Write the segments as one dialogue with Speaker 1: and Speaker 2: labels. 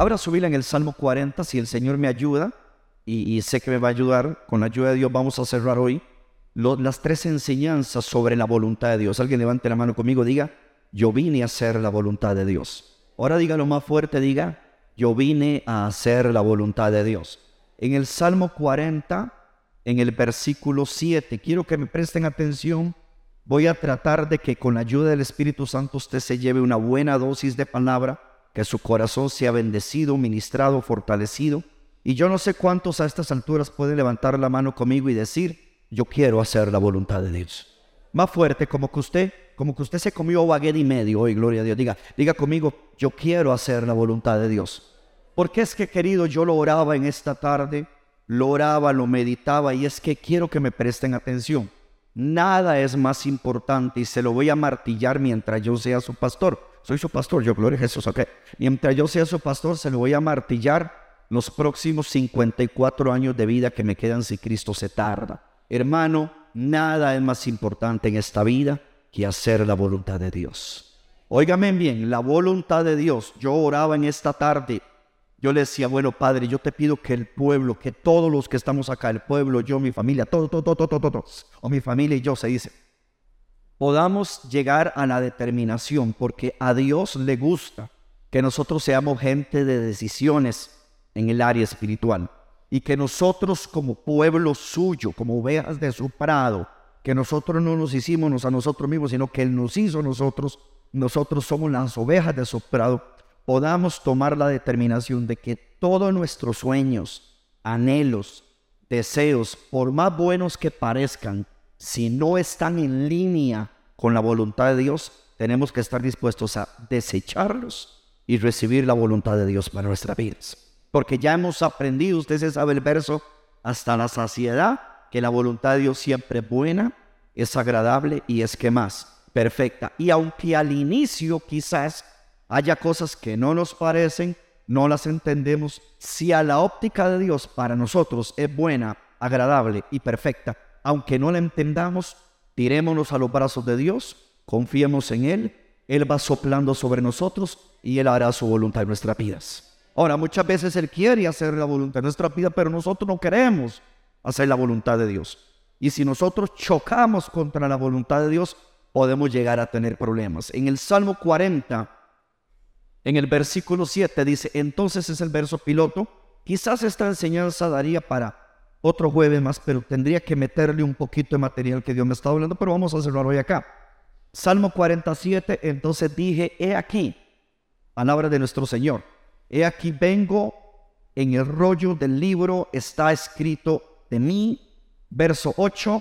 Speaker 1: Abra su en el Salmo 40, si el Señor me ayuda, y, sé que me va a ayudar, con la ayuda de Dios vamos a cerrar hoy las tres enseñanzas sobre la voluntad de Dios. Alguien levante la mano conmigo, diga, yo vine a hacer la voluntad de Dios. Ahora diga lo más fuerte, diga, yo vine a hacer la voluntad de Dios. En el Salmo 40, en el versículo 7, quiero que me presten atención. Voy a tratar de que con la ayuda del Espíritu Santo usted se lleve una buena dosis de palabra, que su corazón sea bendecido, ministrado, fortalecido. Y yo no sé cuántos a estas alturas pueden levantar la mano conmigo y decir, yo quiero hacer la voluntad de Dios. Más fuerte, como que usted, como que usted se comió baguette y medio hoy, gloria a Dios. Diga, diga conmigo, yo quiero hacer la voluntad de Dios. Porque es que, querido, yo lo oraba en esta tarde, lo oraba, lo meditaba, y es que quiero que me presten atención. Nada es más importante y se lo voy a martillar mientras yo sea su pastor. Soy su pastor, yo gloria a Jesús, ok. Mientras yo sea su pastor, se lo voy a martillar los próximos 54 años de vida que me quedan si Cristo se tarda. Hermano, nada es más importante en esta vida que hacer la voluntad de Dios. Óigame bien, la voluntad de Dios. Yo oraba en esta tarde. Yo le decía, bueno, Padre, yo te pido que el pueblo, que todos los que estamos acá, el pueblo, yo, mi familia, todo, todo, todo, todo, todo, o mi familia y yo, se dice, podamos llegar a la determinación, porque a Dios le gusta que nosotros seamos gente de decisiones en el área espiritual y que nosotros como pueblo suyo, como ovejas de su prado, que nosotros no nos hicimos a nosotros mismos, sino que Él nos hizo a nosotros, nosotros somos las ovejas de su prado, podamos tomar la determinación de que todos nuestros sueños, anhelos, deseos, por más buenos que parezcan, si no están en línea con la voluntad de Dios, tenemos que estar dispuestos a desecharlos y recibir la voluntad de Dios para nuestras vidas porque ya hemos aprendido, usted se sabe el verso, hasta la saciedad, que la voluntad de Dios siempre es buena, es agradable y es que más, perfecta. Y aunque al inicio quizás haya cosas que no nos parecen, no las entendemos, si a la óptica de Dios para nosotros es buena, agradable y perfecta, aunque no la entendamos, tirémonos a los brazos de Dios, confiemos en Él, Él va soplando sobre nosotros y Él hará su voluntad en nuestras vidas. Ahora, muchas veces Él quiere hacer la voluntad de nuestra vida, pero nosotros no queremos hacer la voluntad de Dios. Y si nosotros chocamos contra la voluntad de Dios, podemos llegar a tener problemas. En el Salmo 40, en el versículo 7 dice, entonces es el verso piloto, quizás esta enseñanza daría para otro jueves más, pero tendría que meterle un poquito de material que Dios me está hablando, pero vamos a hacerlo hoy acá. Salmo 47, entonces dije, he aquí, palabra de nuestro Señor He aquí vengo, en el rollo del libro está escrito de mí, verso 8,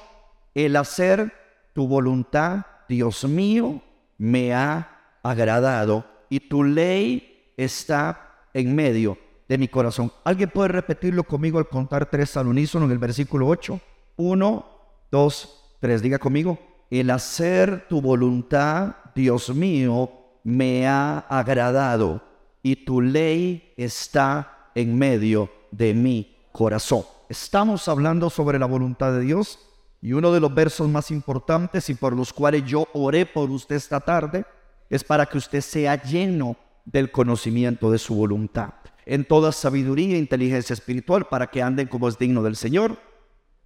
Speaker 1: el hacer tu voluntad, Dios mío, me ha agradado y tu ley está en medio de mi corazón. ¿Alguien puede repetirlo conmigo al contar tres al unísono en el versículo 8? Uno, dos, tres. Diga conmigo, el hacer tu voluntad, Dios mío, me ha agradado y tu ley está en medio de mi corazón. Estamos hablando sobre la voluntad de Dios y uno de los versos más importantes y por los cuales yo oré por usted esta tarde es para que usted sea lleno del conocimiento de su voluntad, en toda sabiduría e inteligencia espiritual, para que anden como es digno del Señor,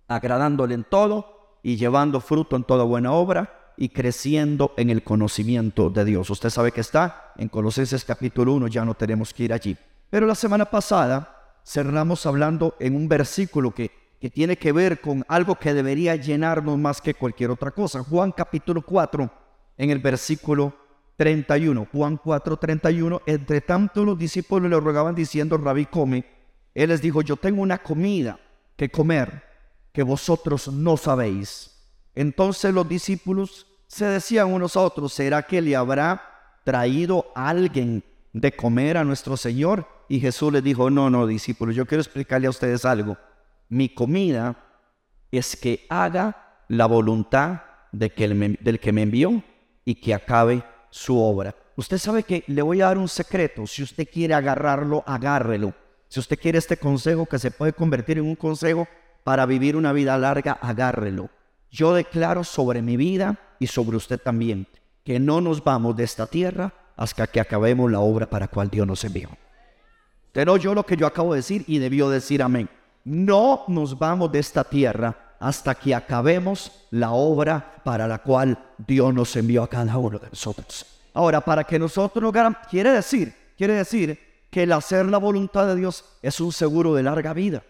Speaker 1: agradándole en todo y llevando fruto en toda buena obra y creciendo en el conocimiento de Dios. Usted sabe que está en Colosenses capítulo 1, ya no tenemos que ir allí. Pero la semana pasada cerramos hablando en un versículo que, que tiene que ver con algo que debería llenarnos más que cualquier otra cosa. Juan capítulo 4, en el versículo 31. Juan 4, 31. Entre tanto los discípulos le rogaban diciendo, Rabí, come. Él les dijo, yo tengo una comida que comer que vosotros no sabéis. Entonces los discípulos se decían unos a otros, ¿será que le habrá traído alguien de comer a nuestro Señor? Y Jesús les dijo, no, no, discípulos, yo quiero explicarle a ustedes algo. Mi comida es que haga la voluntad de que del que me envió y que acabe su obra. Usted sabe que le voy a dar un secreto. Si usted quiere agarrarlo, agárrelo. Si usted quiere este consejo que se puede convertir en un consejo para vivir una vida larga, agárrelo. Yo declaro sobre mi vida y sobre usted también que no nos vamos de esta tierra hasta que acabemos la obra para cual Dios nos envió. Usted oyó lo que yo acabo de decir y debió decir amén. No nos vamos de esta tierra hasta que acabemos la obra para la cual Dios nos envió a cada uno de nosotros. Ahora, para que nosotros nos quiere decir, quiere decir que el hacer la voluntad de Dios es un seguro de larga vida.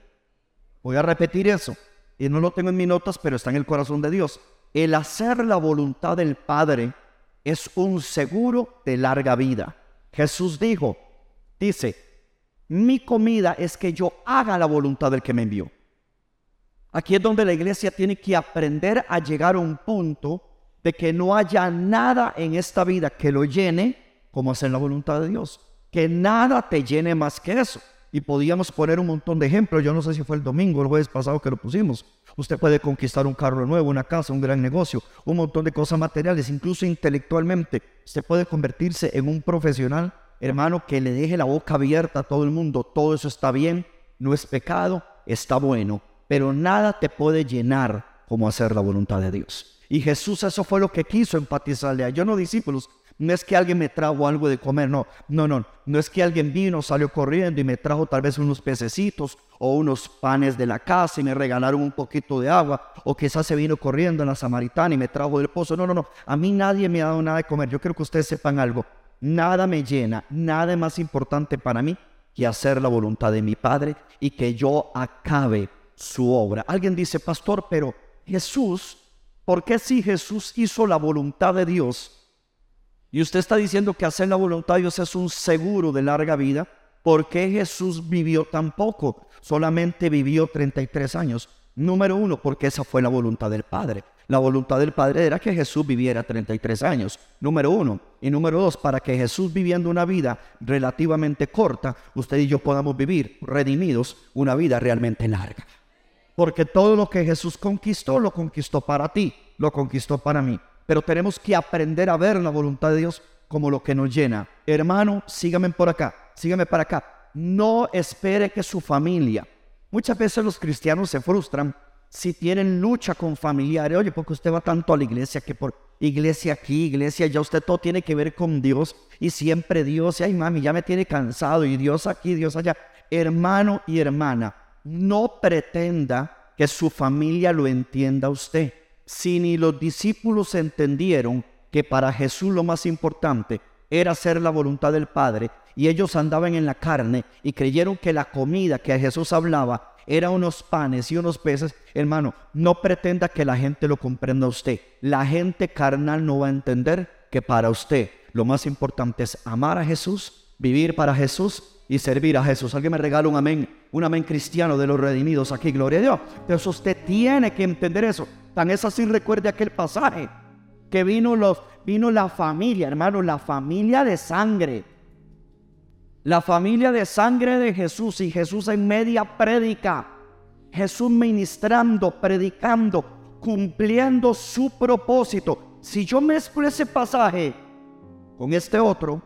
Speaker 1: Voy a repetir eso. Y no lo tengo en mis notas, pero está en el corazón de Dios. El hacer la voluntad del Padre es un seguro de larga vida. Jesús dijo, dice, mi comida es que yo haga la voluntad del que me envió. Aquí es donde la iglesia tiene que aprender a llegar a un punto de que no haya nada en esta vida que lo llene como hacer la voluntad de Dios. Que nada te llene más que eso. Y podíamos poner un montón de ejemplos. Yo no sé si fue el domingo o el jueves pasado que lo pusimos. Usted puede conquistar un carro nuevo, una casa, un gran negocio, un montón de cosas materiales, incluso intelectualmente. Usted puede convertirse en un profesional, hermano, que le deje la boca abierta a todo el mundo. Todo eso está bien, no es pecado, está bueno. Pero nada te puede llenar como hacer la voluntad de Dios. Y Jesús eso fue lo que quiso empatizarle a yo no discípulos. No es que alguien me trajo algo de comer, no, no, no. No es que alguien vino, salió corriendo y me trajo tal vez unos pececitos o unos panes de la casa y me regalaron un poquito de agua. O quizás se vino corriendo en la samaritana y me trajo del pozo. No, no, no. A mí nadie me ha dado nada de comer. Yo quiero que ustedes sepan algo. Nada me llena, nada es más importante para mí que hacer la voluntad de mi Padre y que yo acabe su obra. Alguien dice, pastor, pero Jesús, ¿por qué si Jesús hizo la voluntad de Dios? Y usted está diciendo que hacer la voluntad de Dios es un seguro de larga vida. ¿Por qué Jesús vivió tan poco? Solamente vivió 33 años. Número uno, porque esa fue la voluntad del Padre. La voluntad del Padre era que Jesús viviera 33 años. Número uno. Y número dos, para que Jesús viviendo una vida relativamente corta, usted y yo podamos vivir redimidos una vida realmente larga. Porque todo lo que Jesús conquistó, lo conquistó para ti, lo conquistó para mí pero tenemos que aprender a ver la voluntad de Dios como lo que nos llena. Hermano, sígame por acá, sígame para acá. No espere que su familia. Muchas veces los cristianos se frustran si tienen lucha con familiares. Oye, porque usted va tanto a la iglesia que por iglesia aquí, iglesia ya usted todo tiene que ver con Dios y siempre Dios. Y ay, mami, ya me tiene cansado y Dios aquí, Dios allá. Hermano y hermana, no pretenda que su familia lo entienda a usted si ni los discípulos entendieron que para Jesús lo más importante era hacer la voluntad del Padre y ellos andaban en la carne y creyeron que la comida que a Jesús hablaba era unos panes y unos peces, hermano, no pretenda que la gente lo comprenda a usted. La gente carnal no va a entender que para usted lo más importante es amar a Jesús, vivir para Jesús y servir a Jesús. Alguien me regala un amén, un amén cristiano de los redimidos aquí, gloria a Dios. Entonces usted tiene que entender eso. Tan es así, recuerde aquel pasaje que vino, los, vino la familia, hermano, la familia de sangre. La familia de sangre de Jesús y Jesús en media prédica. Jesús ministrando, predicando, cumpliendo su propósito. Si yo mezclo ese pasaje con este otro,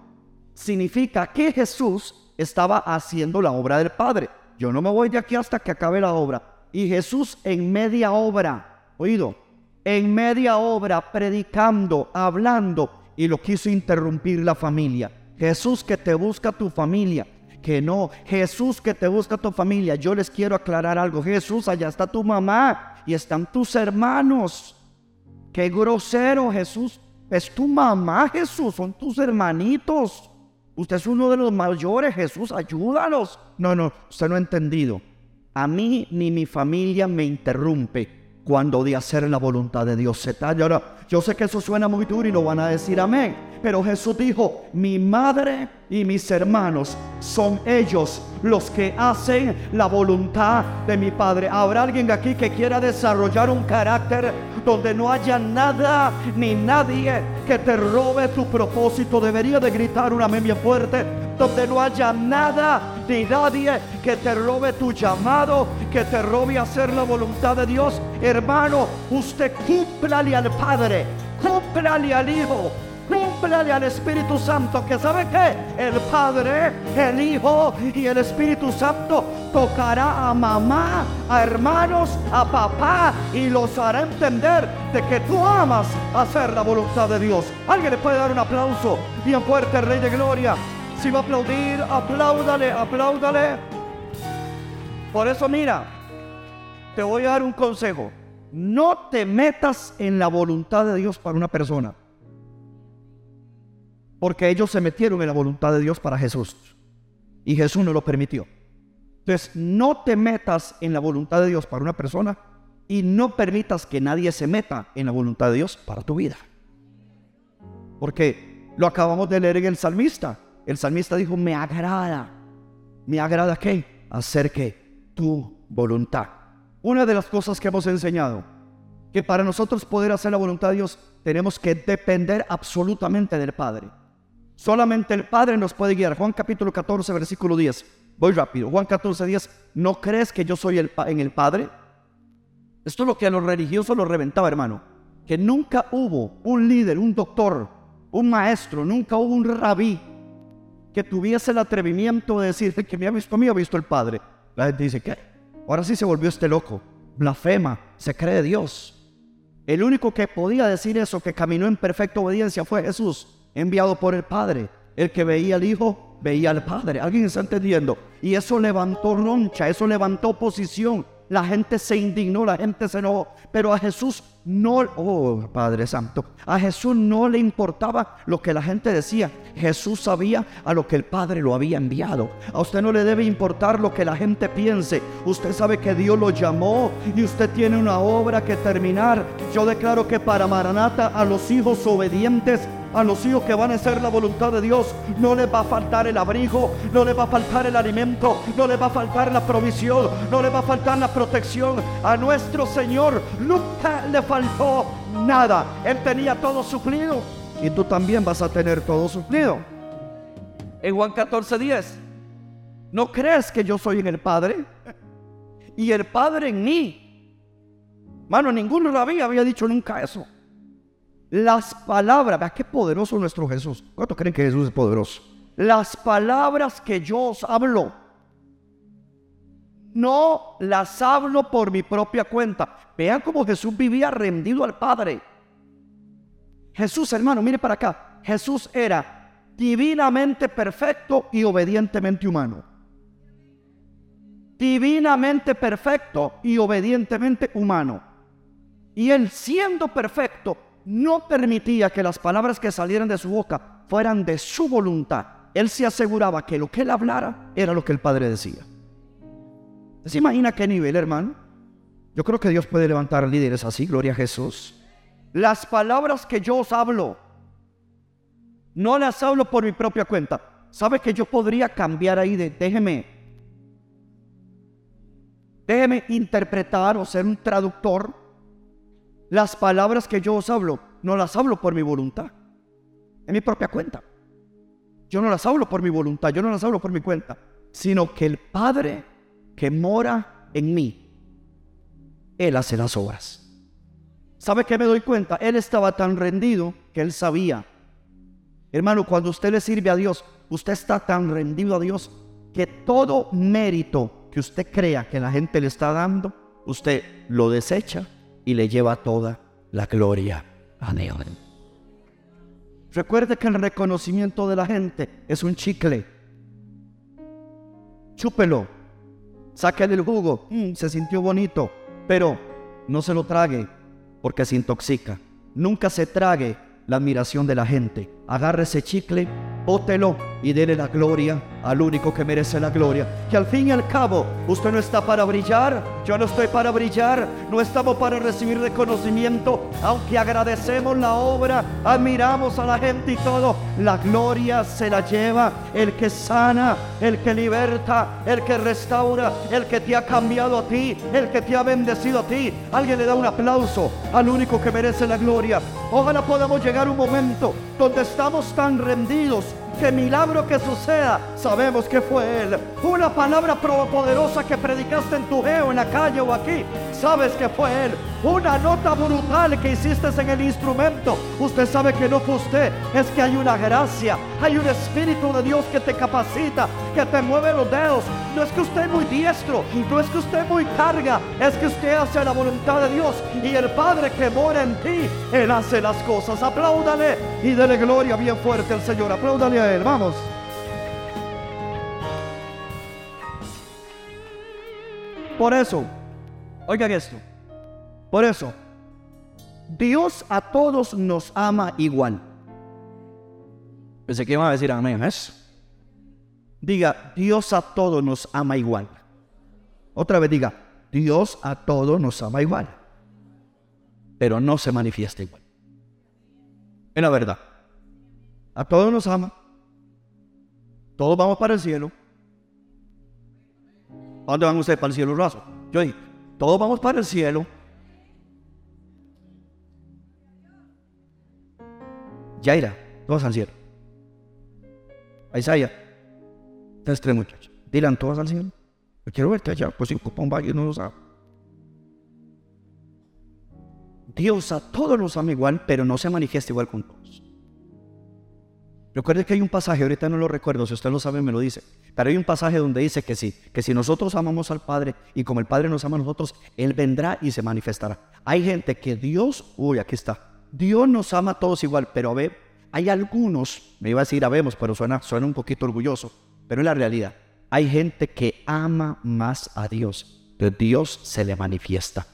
Speaker 1: significa que Jesús estaba haciendo la obra del Padre. Yo no me voy de aquí hasta que acabe la obra. Y Jesús en media obra oído, en media obra, predicando, hablando, y lo quiso interrumpir la familia. Jesús que te busca tu familia, que no, Jesús que te busca tu familia. Yo les quiero aclarar algo. Jesús, allá está tu mamá y están tus hermanos. Qué grosero, Jesús. Es tu mamá, Jesús, son tus hermanitos. Usted es uno de los mayores, Jesús, ayúdalos. No, no, usted no ha entendido. A mí ni mi familia me interrumpe cuando de hacer la voluntad de Dios se talla. Yo sé que eso suena muy duro y lo van a decir amén. Pero Jesús dijo, mi madre y mis hermanos son ellos los que hacen la voluntad de mi Padre. ¿Habrá alguien aquí que quiera desarrollar un carácter donde no haya nada ni nadie que te robe tu propósito? Debería de gritar una amén bien fuerte donde no haya nada ni nadie que te robe tu llamado, que te robe hacer la voluntad de Dios. Hermano, usted cúmplale al Padre, cúmplale al Hijo, cúmplale al Espíritu Santo, que sabe que el Padre, el Hijo y el Espíritu Santo tocará a mamá, a hermanos, a papá y los hará entender de que tú amas hacer la voluntad de Dios. Alguien le puede dar un aplauso bien fuerte, Rey de Gloria. Si va a aplaudir, apláudale, apláudale. Por eso mira, te voy a dar un consejo. No te metas en la voluntad de Dios para una persona. Porque ellos se metieron en la voluntad de Dios para Jesús. Y Jesús no lo permitió. Entonces, no te metas en la voluntad de Dios para una persona y no permitas que nadie se meta en la voluntad de Dios para tu vida. Porque lo acabamos de leer en el salmista. El salmista dijo, me agrada. ¿Me agrada qué? Hacer que tu voluntad. Una de las cosas que hemos enseñado, que para nosotros poder hacer la voluntad de Dios tenemos que depender absolutamente del Padre. Solamente el Padre nos puede guiar. Juan capítulo 14, versículo 10. Voy rápido. Juan 14, 10. ¿No crees que yo soy en el Padre? Esto es lo que a los religiosos los reventaba, hermano. Que nunca hubo un líder, un doctor, un maestro, nunca hubo un rabí que tuviese el atrevimiento de decir que me ha visto a mí, ha visto el Padre. La gente dice, ¿qué? Ahora sí se volvió este loco. Blasfema, se cree Dios. El único que podía decir eso, que caminó en perfecta obediencia, fue Jesús, enviado por el Padre. El que veía al Hijo, veía al Padre. ¿Alguien está entendiendo? Y eso levantó roncha, eso levantó oposición. La gente se indignó, la gente se enojó. Pero a Jesús no, oh Padre Santo, a Jesús no le importaba lo que la gente decía. Jesús sabía a lo que el Padre lo había enviado. A usted no le debe importar lo que la gente piense. Usted sabe que Dios lo llamó y usted tiene una obra que terminar. Yo declaro que para Maranata, a los hijos obedientes, a los hijos que van a hacer la voluntad de Dios, no les va a faltar el abrigo, no les va a faltar el alimento, no les va a faltar la provisión, no les va a faltar la protección. A nuestro Señor nunca le faltó nada. Él tenía todo suplido y tú también vas a tener todo suplido. En Juan 14, 10, ¿no crees que yo soy en el Padre? Y el Padre en mí. Mano, ninguno lo había, había dicho nunca eso. Las palabras, vea qué poderoso nuestro Jesús. ¿Cuántos creen que Jesús es poderoso? Las palabras que yo os hablo, no las hablo por mi propia cuenta. Vean cómo Jesús vivía rendido al Padre. Jesús, hermano, mire para acá. Jesús era divinamente perfecto y obedientemente humano. Divinamente perfecto y obedientemente humano. Y él siendo perfecto, no permitía que las palabras que salieran de su boca fueran de su voluntad. Él se aseguraba que lo que él hablara era lo que el Padre decía. ¿Se imagina qué nivel, hermano? Yo creo que Dios puede levantar líderes así, gloria a Jesús. Las palabras que yo os hablo, no las hablo por mi propia cuenta. ¿Sabe que yo podría cambiar ahí de déjeme, déjeme interpretar o ser un traductor las palabras que yo os hablo, no las hablo por mi voluntad, en mi propia cuenta. Yo no las hablo por mi voluntad, yo no las hablo por mi cuenta, sino que el Padre que mora en mí, Él hace las obras. ¿Sabe qué me doy cuenta? Él estaba tan rendido que Él sabía. Hermano, cuando usted le sirve a Dios, usted está tan rendido a Dios que todo mérito que usted crea que la gente le está dando, usted lo desecha y le lleva toda la gloria a Dios. Recuerde que el reconocimiento de la gente es un chicle. Chúpelo, sáquele el jugo, mm, se sintió bonito, pero no se lo trague porque se intoxica. Nunca se trague la admiración de la gente. Agarre ese chicle bótelo y dele la gloria al único que merece la gloria. Que al fin y al cabo, usted no está para brillar, yo no estoy para brillar, no estamos para recibir reconocimiento, aunque agradecemos la obra, admiramos a la gente y todo, la gloria se la lleva el que sana, el que liberta, el que restaura, el que te ha cambiado a ti, el que te ha bendecido a ti. Alguien le da un aplauso al único que merece la gloria. Ojalá podamos llegar un momento donde estamos tan rendidos que milagro que suceda, sabemos que fue Él. Una palabra poderosa que predicaste en tu geo, en la calle o aquí, sabes que fue Él. Una nota brutal que hiciste en el instrumento, usted sabe que no fue usted, es que hay una gracia, hay un Espíritu de Dios que te capacita, que te mueve los dedos. No es que usted es muy diestro, no es que usted es muy carga, es que usted hace la voluntad de Dios y el Padre que mora en ti, Él hace las cosas. Apláudale y dele gloria bien fuerte al Señor. Apláudale a Él, vamos. Por eso, oigan esto, por eso, Dios a todos nos ama igual. Pensé que iban a decir amén eso. Diga, Dios a todos nos ama igual. Otra vez diga, Dios a todos nos ama igual. Pero no se manifiesta igual. Es la verdad. A todos nos ama. Todos vamos para el cielo. ¿A dónde van ustedes para el cielo raso? Yo digo, todos vamos para el cielo. Yaira, todos al cielo. Isaiah, ustedes tres muchachos. Dirán todos al cielo. Yo quiero verte allá, pues si ocupa un valle no lo sabe. Dios a todos nos ama igual, pero no se manifiesta igual con todos. Recuerde que hay un pasaje, ahorita no lo recuerdo, si usted lo sabe me lo dice, pero hay un pasaje donde dice que sí, que si nosotros amamos al Padre y como el Padre nos ama a nosotros, Él vendrá y se manifestará. Hay gente que Dios, uy, aquí está, Dios nos ama a todos igual, pero a ver, hay algunos, me iba a decir habemos, pero suena, suena un poquito orgulloso, pero es la realidad. Hay gente que ama más a Dios, pero Dios se le manifiesta.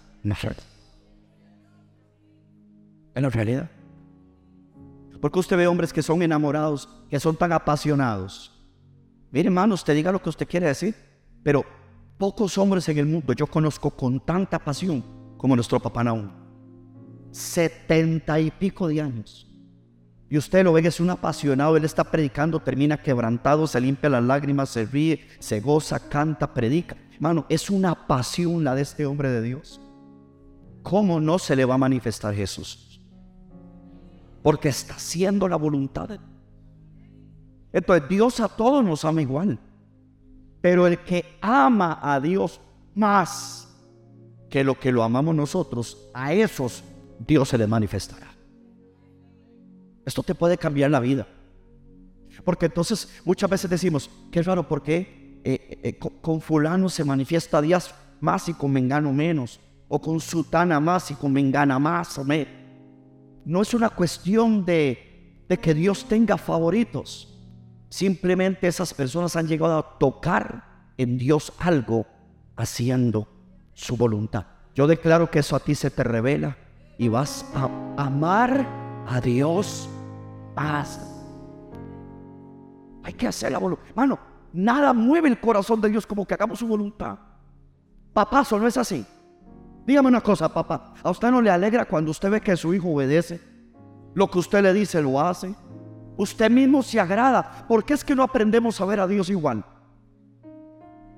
Speaker 1: En la realidad. Porque usted ve hombres que son enamorados, que son tan apasionados. Mire, hermano, usted diga lo que usted quiere decir, pero pocos hombres en el mundo yo conozco con tanta pasión como nuestro papá Naúm. Setenta y pico de años. Y usted lo ve que es un apasionado, él está predicando, termina quebrantado, se limpia las lágrimas, se ríe, se goza, canta, predica. Hermano, es una pasión la de este hombre de Dios. ¿Cómo no se le va a manifestar Jesús? Porque está haciendo la voluntad de. Entonces Dios a todos nos ama igual, pero el que ama a Dios más que lo que lo amamos nosotros, a esos Dios se le manifestará. Esto te puede cambiar la vida. Porque entonces muchas veces decimos, qué raro, ¿por qué eh, eh, con, fulano se manifiesta Dios más y con mengano menos? O con sutana más y con mengana más o menos no es una cuestión de, que Dios tenga favoritos. Simplemente esas personas han llegado a tocar en Dios algo haciendo su voluntad. Yo declaro que eso a ti se te revela y vas a amar a Dios más. Hay que hacer la voluntad. Hermano, nada mueve el corazón de Dios como que hagamos su voluntad. Papazo, no es así. Dígame una cosa, papá. ¿A usted no le alegra cuando usted ve que su hijo obedece? Lo que usted le dice lo hace. Usted mismo se agrada. ¿Por qué es que no aprendemos a ver a Dios igual?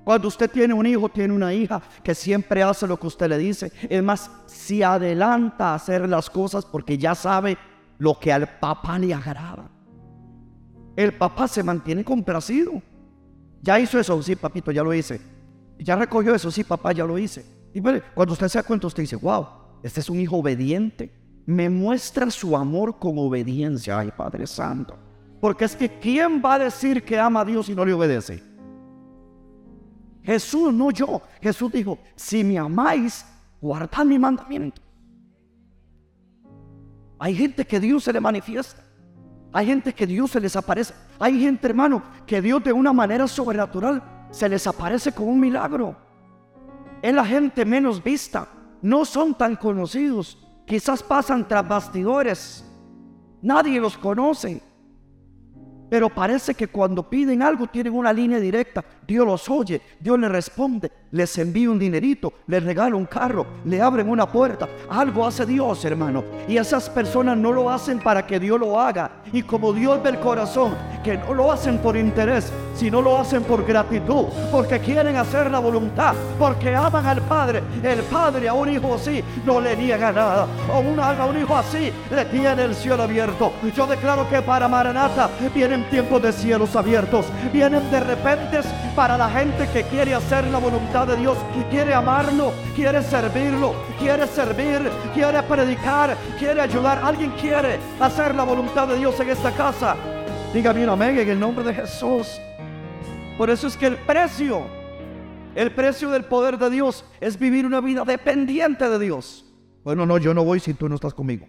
Speaker 1: Cuando usted tiene un hijo, tiene una hija que siempre hace lo que usted le dice. Es más, se adelanta a hacer las cosas porque ya sabe lo que al papá le agrada. El papá se mantiene complacido. Ya hizo eso, sí, papito, ya lo hice. Ya recogió eso, sí, papá, ya lo hice. Y cuando usted se da cuenta, usted dice, wow, este es un hijo obediente. Me muestra su amor con obediencia. Ay, Padre Santo. Porque es que ¿quién va a decir que ama a Dios y no le obedece? Jesús, no yo. Jesús dijo, si me amáis, guardad mi mandamiento. Hay gente que Dios se le manifiesta. Hay gente que Dios se les aparece. Hay gente, hermano, que Dios de una manera sobrenatural se les aparece con un milagro es la gente menos vista. No son tan conocidos. Quizás pasan tras bastidores. Nadie los conoce. Pero parece que cuando piden algo tienen una línea directa. Dios los oye, Dios les responde, les envía un dinerito, les regala un carro, le abren una puerta. Algo hace Dios, hermano. Y esas personas no lo hacen para que Dios lo haga. Y como Dios ve el corazón, que no lo hacen por interés, sino lo hacen por gratitud, porque quieren hacer la voluntad, porque aman al Padre. El Padre a un hijo así no le niega nada. A un, a un hijo así le tiene el cielo abierto. Yo declaro que para Maranata vienen tiempos de cielos abiertos, vienen de repente para la gente que quiere hacer la voluntad de Dios, quiere amarlo, quiere servirlo, quiere servir, quiere predicar, quiere ayudar. Alguien quiere hacer la voluntad de Dios en esta casa. Dígame un amén en el nombre de Jesús. Por eso es que el precio, el precio del poder de Dios es vivir una vida dependiente de Dios. Bueno, no, yo no voy si tú no estás conmigo.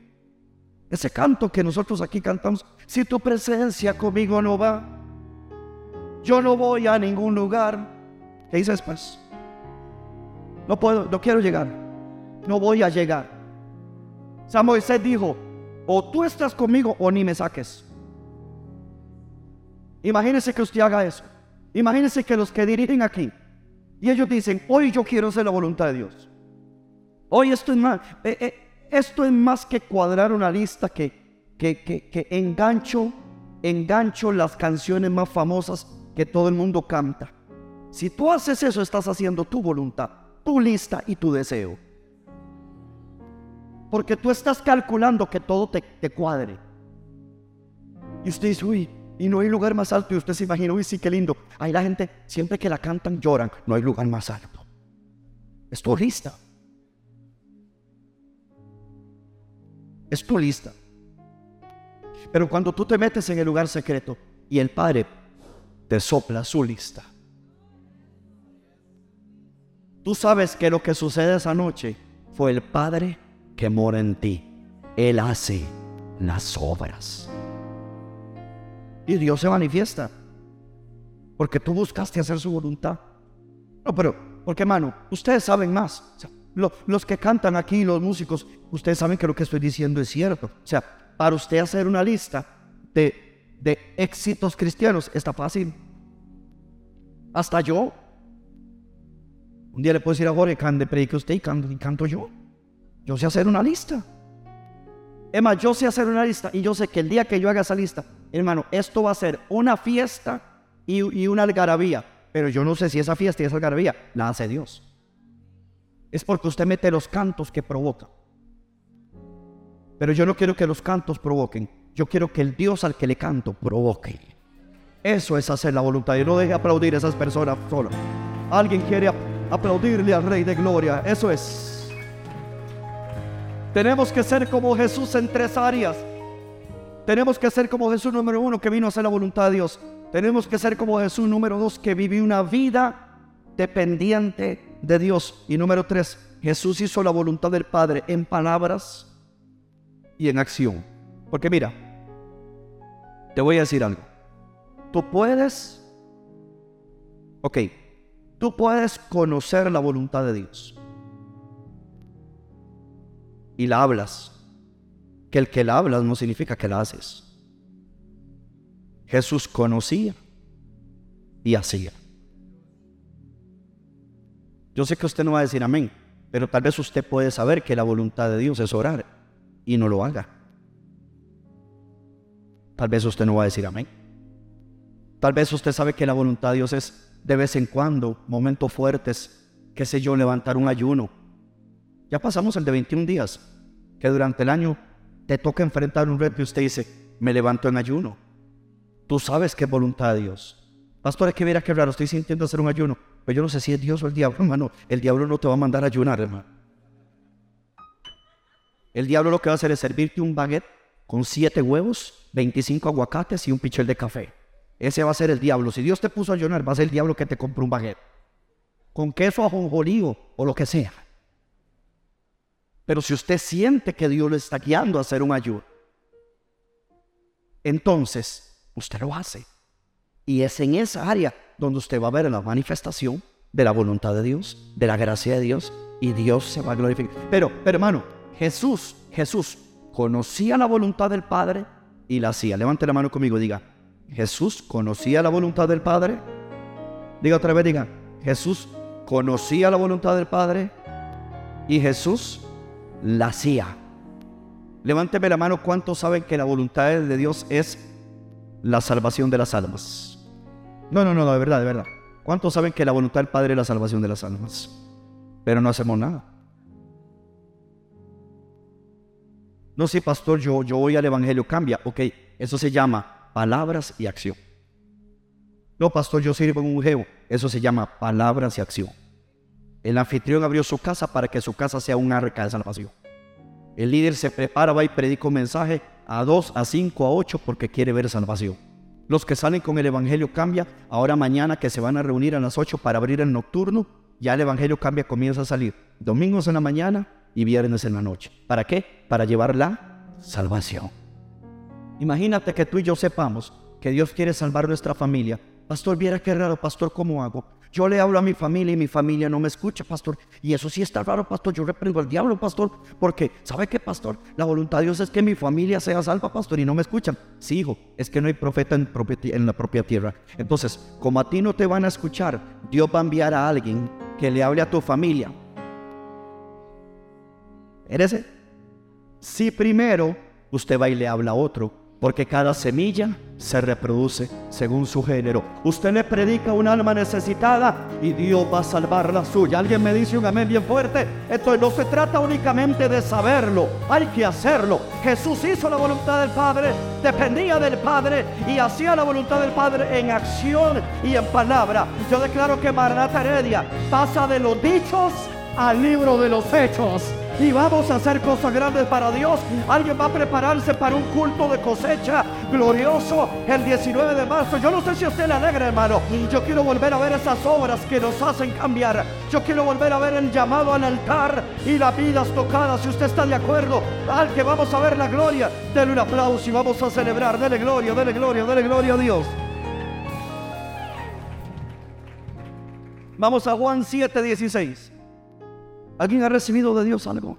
Speaker 1: Ese canto que nosotros aquí cantamos, si tu presencia conmigo no va, yo no voy a ningún lugar. ¿Qué dice después? No puedo, no quiero llegar. No voy a llegar. San Moisés dijo, o tú estás conmigo o ni me saques. Imagínese que usted haga eso. Imagínese que los que dirigen aquí, y ellos dicen, hoy yo quiero hacer la voluntad de Dios. Hoy esto es más, eh, eh, esto es más que cuadrar una lista que, que, que, que engancho, engancho las canciones más famosas que todo el mundo canta. Si tú haces eso, estás haciendo tu voluntad, tu lista y tu deseo. Porque tú estás calculando que todo te, cuadre. Y usted dice, uy, y no hay lugar más alto. Y usted se imagina, uy, sí, qué lindo. Ahí la gente, siempre que la cantan, lloran. No hay lugar más alto. Es tu lista. Es tu lista. Pero cuando tú te metes en el lugar secreto y el Padre te sopla su lista, tú sabes que lo que sucede esa noche fue el Padre que mora en ti. Él hace las obras. Y Dios se manifiesta. Porque tú buscaste hacer su voluntad. No, pero, porque hermano, ustedes saben más. los que cantan aquí, los músicos, ustedes saben que lo que estoy diciendo es cierto. O sea, para usted hacer una lista de, de éxitos cristianos está fácil. Hasta yo. Un día le puedo decir a Jorge, predique usted y canto, yo. Yo sé hacer una lista. Emma, yo sé hacer una lista y yo sé que el día que yo haga esa lista, hermano, esto va a ser una fiesta y, y una algarabía. Pero yo no sé si esa fiesta y esa algarabía la hace Dios. Es porque usted mete los cantos que provoca. Pero yo no quiero que los cantos provoquen. Yo quiero que el Dios al que le canto provoque. Eso es hacer la voluntad. Y no deje aplaudir a esas personas solas. Alguien quiere aplaudirle al Rey de Gloria. Eso es. Tenemos que ser como Jesús en tres áreas. Tenemos que ser como Jesús número uno que vino a hacer la voluntad de Dios. Tenemos que ser como Jesús número dos que vivió una vida dependiente de Dios. Y número tres, Jesús hizo la voluntad del Padre en palabras y en acción. Porque mira, te voy a decir algo. Tú puedes, ok, tú puedes conocer la voluntad de Dios. Y la hablas. Que el que la hablas no significa que la haces. Jesús conocía y hacía. Yo sé que usted no va a decir amén, pero tal vez usted puede saber que la voluntad de Dios es orar y no lo haga. Tal vez usted no va a decir amén. Tal vez usted sabe que la voluntad de Dios es de vez en cuando, momentos fuertes, qué sé yo, levantar un ayuno. Ya pasamos el de 21 días, que durante el año te toca enfrentar un reto y usted dice, me levanto en ayuno. Tú sabes que es voluntad de Dios. Pastor, es que mira qué raro, estoy sintiendo hacer un ayuno. Pero yo no sé si es Dios o el diablo, hermano. El diablo no te va a mandar ayunar, hermano. El diablo lo que va a hacer es servirte un baguette con siete huevos, 25 aguacates y un pichel de café. Ese va a ser el diablo. Si Dios te puso a ayunar, va a ser el diablo que te compre un baguette. Con queso ajonjolío o lo que sea. Pero si usted siente que Dios le está guiando a hacer un ayuno, entonces usted lo hace. Y es en esa área donde usted va a ver la manifestación de la voluntad de Dios, de la gracia de Dios, y Dios se va a glorificar. Pero, pero hermano, Jesús, Jesús conocía la voluntad del Padre y la hacía. Levante la mano conmigo, diga, Jesús conocía la voluntad del Padre. Diga otra vez, diga, Jesús conocía la voluntad del Padre y Jesús la hacía. Levánteme la mano, ¿cuántos saben que la voluntad de Dios es la salvación de las almas? No, no, no, de verdad, de verdad. ¿Cuántos saben que la voluntad del Padre es la salvación de las almas? Pero no hacemos nada. No, sí, pastor, yo, yo voy al Evangelio, cambia. Ok, eso se llama palabras y acción. No, pastor, yo sirvo en un geo. Eso se llama palabras y acción. El anfitrión abrió su casa para que su casa sea un arca de salvación. El líder se prepara, va y predica un mensaje a dos, a cinco, a ocho porque quiere ver salvación. Los que salen con el Evangelio cambia. Ahora mañana que se van a reunir a las ocho para abrir el nocturno, ya el Evangelio cambia, comienza a salir. Domingos en la mañana, y viernes en la noche. ¿Para qué? Para llevar la salvación. Imagínate que tú y yo sepamos que Dios quiere salvar nuestra familia. Pastor, viera qué raro, pastor, ¿cómo hago? Yo le hablo a mi familia y mi familia no me escucha, pastor. Y eso sí está raro, pastor. Yo reprendo al diablo, pastor. Porque, ¿sabe qué, pastor? La voluntad de Dios es que mi familia sea salva, pastor, y no me escuchan. Sí, hijo, es que no hay profeta en, en la propia tierra. Entonces, como a ti no te van a escuchar, Dios va a enviar a alguien que le hable a tu familia. ¿Eres? Si primero usted va y le habla a otro porque cada semilla se reproduce según su género. Usted le predica a un alma necesitada y Dios va a salvar la suya. Alguien me dice un amén bien fuerte. Entonces no se trata únicamente de saberlo, hay que hacerlo. Jesús hizo la voluntad del Padre, dependía del Padre y hacía la voluntad del Padre en acción y en palabra. Yo declaro que Maranata Heredia pasa de los dichos al libro de los hechos y vamos a hacer cosas grandes para Dios. Alguien va a prepararse para un culto de cosecha glorioso el 19 de marzo. Yo no sé si usted le alegra, hermano. Yo quiero volver a ver esas obras que nos hacen cambiar. Yo quiero volver a ver el llamado al altar y las vidas tocadas. Si usted está de acuerdo, al que vamos a ver la gloria, denle un aplauso y vamos a celebrar. Dele gloria, dele gloria, dele gloria a Dios. Vamos a Juan 7:16. ¿Alguien ha recibido de Dios algo?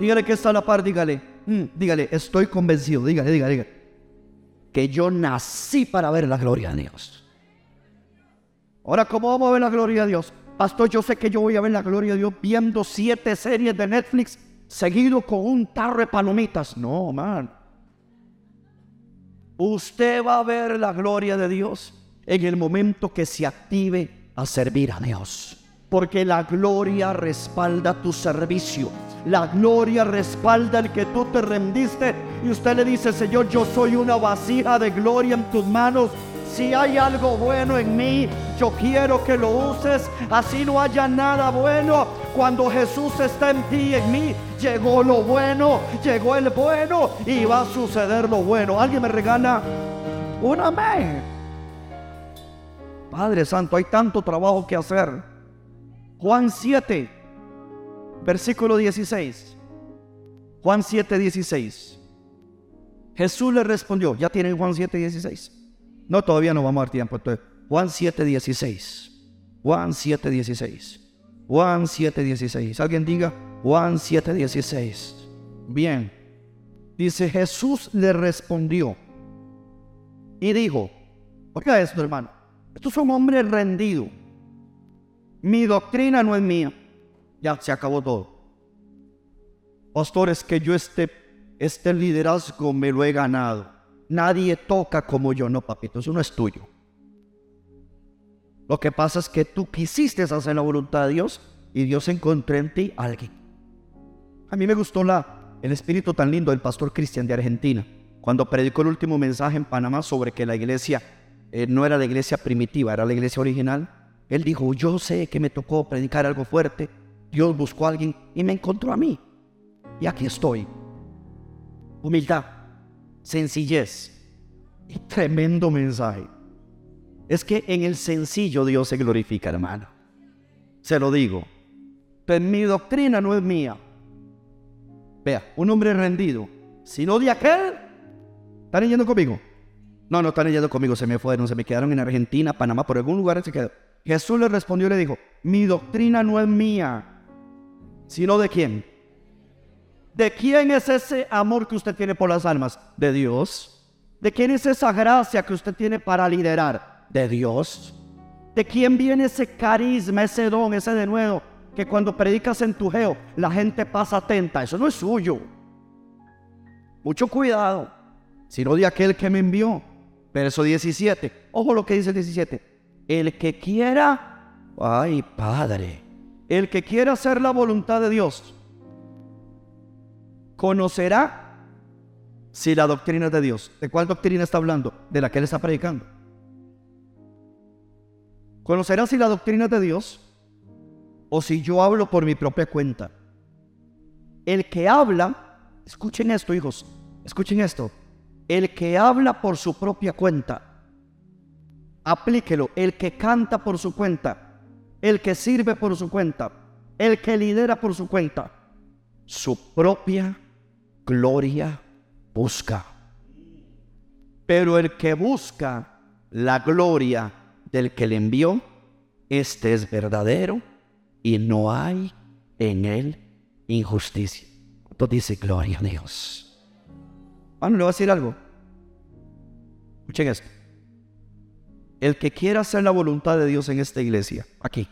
Speaker 1: Dígale que está a la par, dígale. Mm, dígale, estoy convencido, dígale, dígale, dígale. Que yo nací para ver la gloria de Dios. Ahora, ¿cómo vamos a ver la gloria de Dios? Pastor, yo sé que yo voy a ver la gloria de Dios viendo siete series de Netflix seguido con un tarro de palomitas. No, man. Usted va a ver la gloria de Dios en el momento que se active a servir a Dios porque la gloria respalda tu servicio. La gloria respalda el que tú te rendiste y usted le dice, Señor, yo soy una vasija de gloria en tus manos. Si hay algo bueno en mí, yo quiero que lo uses. Así no haya nada bueno. Cuando Jesús está en ti y en mí, llegó lo bueno, llegó el bueno y va a suceder lo bueno. ¿Alguien me regala un amén? Padre Santo, hay tanto trabajo que hacer. Juan 7, versículo 16. Juan 7, 16. Jesús le respondió, ya tienen Juan 7, 16. No, todavía no vamos a dar tiempo. Entonces, Juan 7, 16. Juan 7, 16. Juan 7, 16. Alguien diga Juan 7, 16. Bien. Dice, Jesús le respondió y dijo, oiga esto hermano, esto es un hombre rendido mi doctrina no es mía. Ya se acabó todo. Pastores, que yo este, este liderazgo me lo he ganado. Nadie toca como yo. No, papito, eso no es tuyo. Lo que pasa es que tú quisiste hacer la voluntad de Dios y Dios encontró en ti a alguien. A mí me gustó la, el espíritu tan lindo del pastor Cristian de Argentina, cuando predicó el último mensaje en Panamá sobre que la iglesia eh, no era la iglesia primitiva, era la iglesia original él dijo, yo sé que me tocó predicar algo fuerte. Dios buscó a alguien y me encontró a mí. Y aquí estoy. Humildad, sencillez tremendo mensaje. Es que en el sencillo Dios se glorifica, hermano. Se lo digo. Pero mi doctrina no es mía. Vea, un hombre rendido, sino de aquel. ¿Están leyendo conmigo? No, no están leyendo conmigo, se me fueron, se me quedaron en Argentina, Panamá, por algún lugar se quedó. Jesús le respondió y le dijo, mi doctrina no es mía, sino de quién. ¿De quién es ese amor que usted tiene por las almas? De Dios. ¿De quién es esa gracia que usted tiene para liderar? De Dios. ¿De quién viene ese carisma, ese don, ese de nuevo? Que cuando predicas en tu geo, la gente pasa atenta. Eso no es suyo. Mucho cuidado. Sino de aquel que me envió. Verso 17. Ojo lo que dice el 17 el que quiera, ay Padre, el que quiera hacer la voluntad de Dios, conocerá si la doctrina de Dios. ¿De cuál doctrina está hablando? De la que él está predicando. Conocerá si la doctrina es de Dios o si yo hablo por mi propia cuenta. El que habla, escuchen esto hijos, escuchen esto, el que habla por su propia cuenta aplíquelo. El que canta por su cuenta, el que sirve por su cuenta, el que lidera por su cuenta, su propia gloria busca. Pero el que busca la gloria del que le envió, este es verdadero y no hay en él injusticia. Entonces dice, gloria a Dios. Bueno, le voy a decir algo. Escuchen esto. El que quiera hacer la voluntad de Dios en esta iglesia, aquí,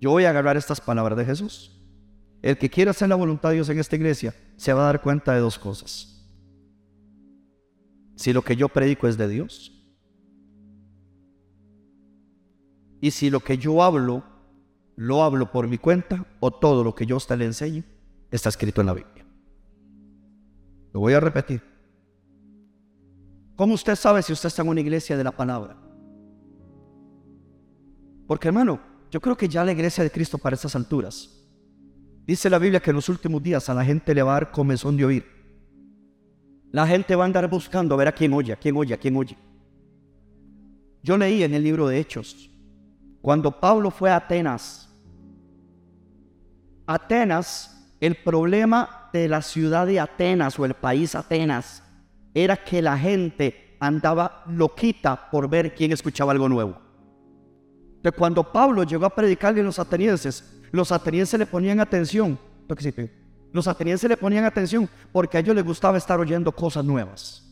Speaker 1: yo voy a agarrar estas palabras de Jesús. El que quiera hacer la voluntad de Dios en esta iglesia se va a dar cuenta de dos cosas. Si lo que yo predico es de Dios y si lo que yo hablo lo hablo por mi cuenta o todo lo que yo a usted le enseño está escrito en la Biblia. Lo voy a repetir. ¿Cómo usted sabe si usted está en una iglesia de la palabra? Porque hermano, yo creo que ya la iglesia de Cristo para esas alturas. Dice la Biblia que en los últimos días a la gente le va a dar comezón de oír. La gente va a andar buscando a ver a quién oye, a quién oye, a quién oye. Yo leí en el libro de Hechos, cuando Pablo fue a Atenas, Atenas, el problema de la ciudad de Atenas o el país Atenas era que la gente andaba loquita por ver quién escuchaba algo nuevo. De cuando Pablo llegó a predicarle a los atenienses, los atenienses le ponían atención. Los atenienses le ponían atención porque a ellos les gustaba estar oyendo cosas nuevas.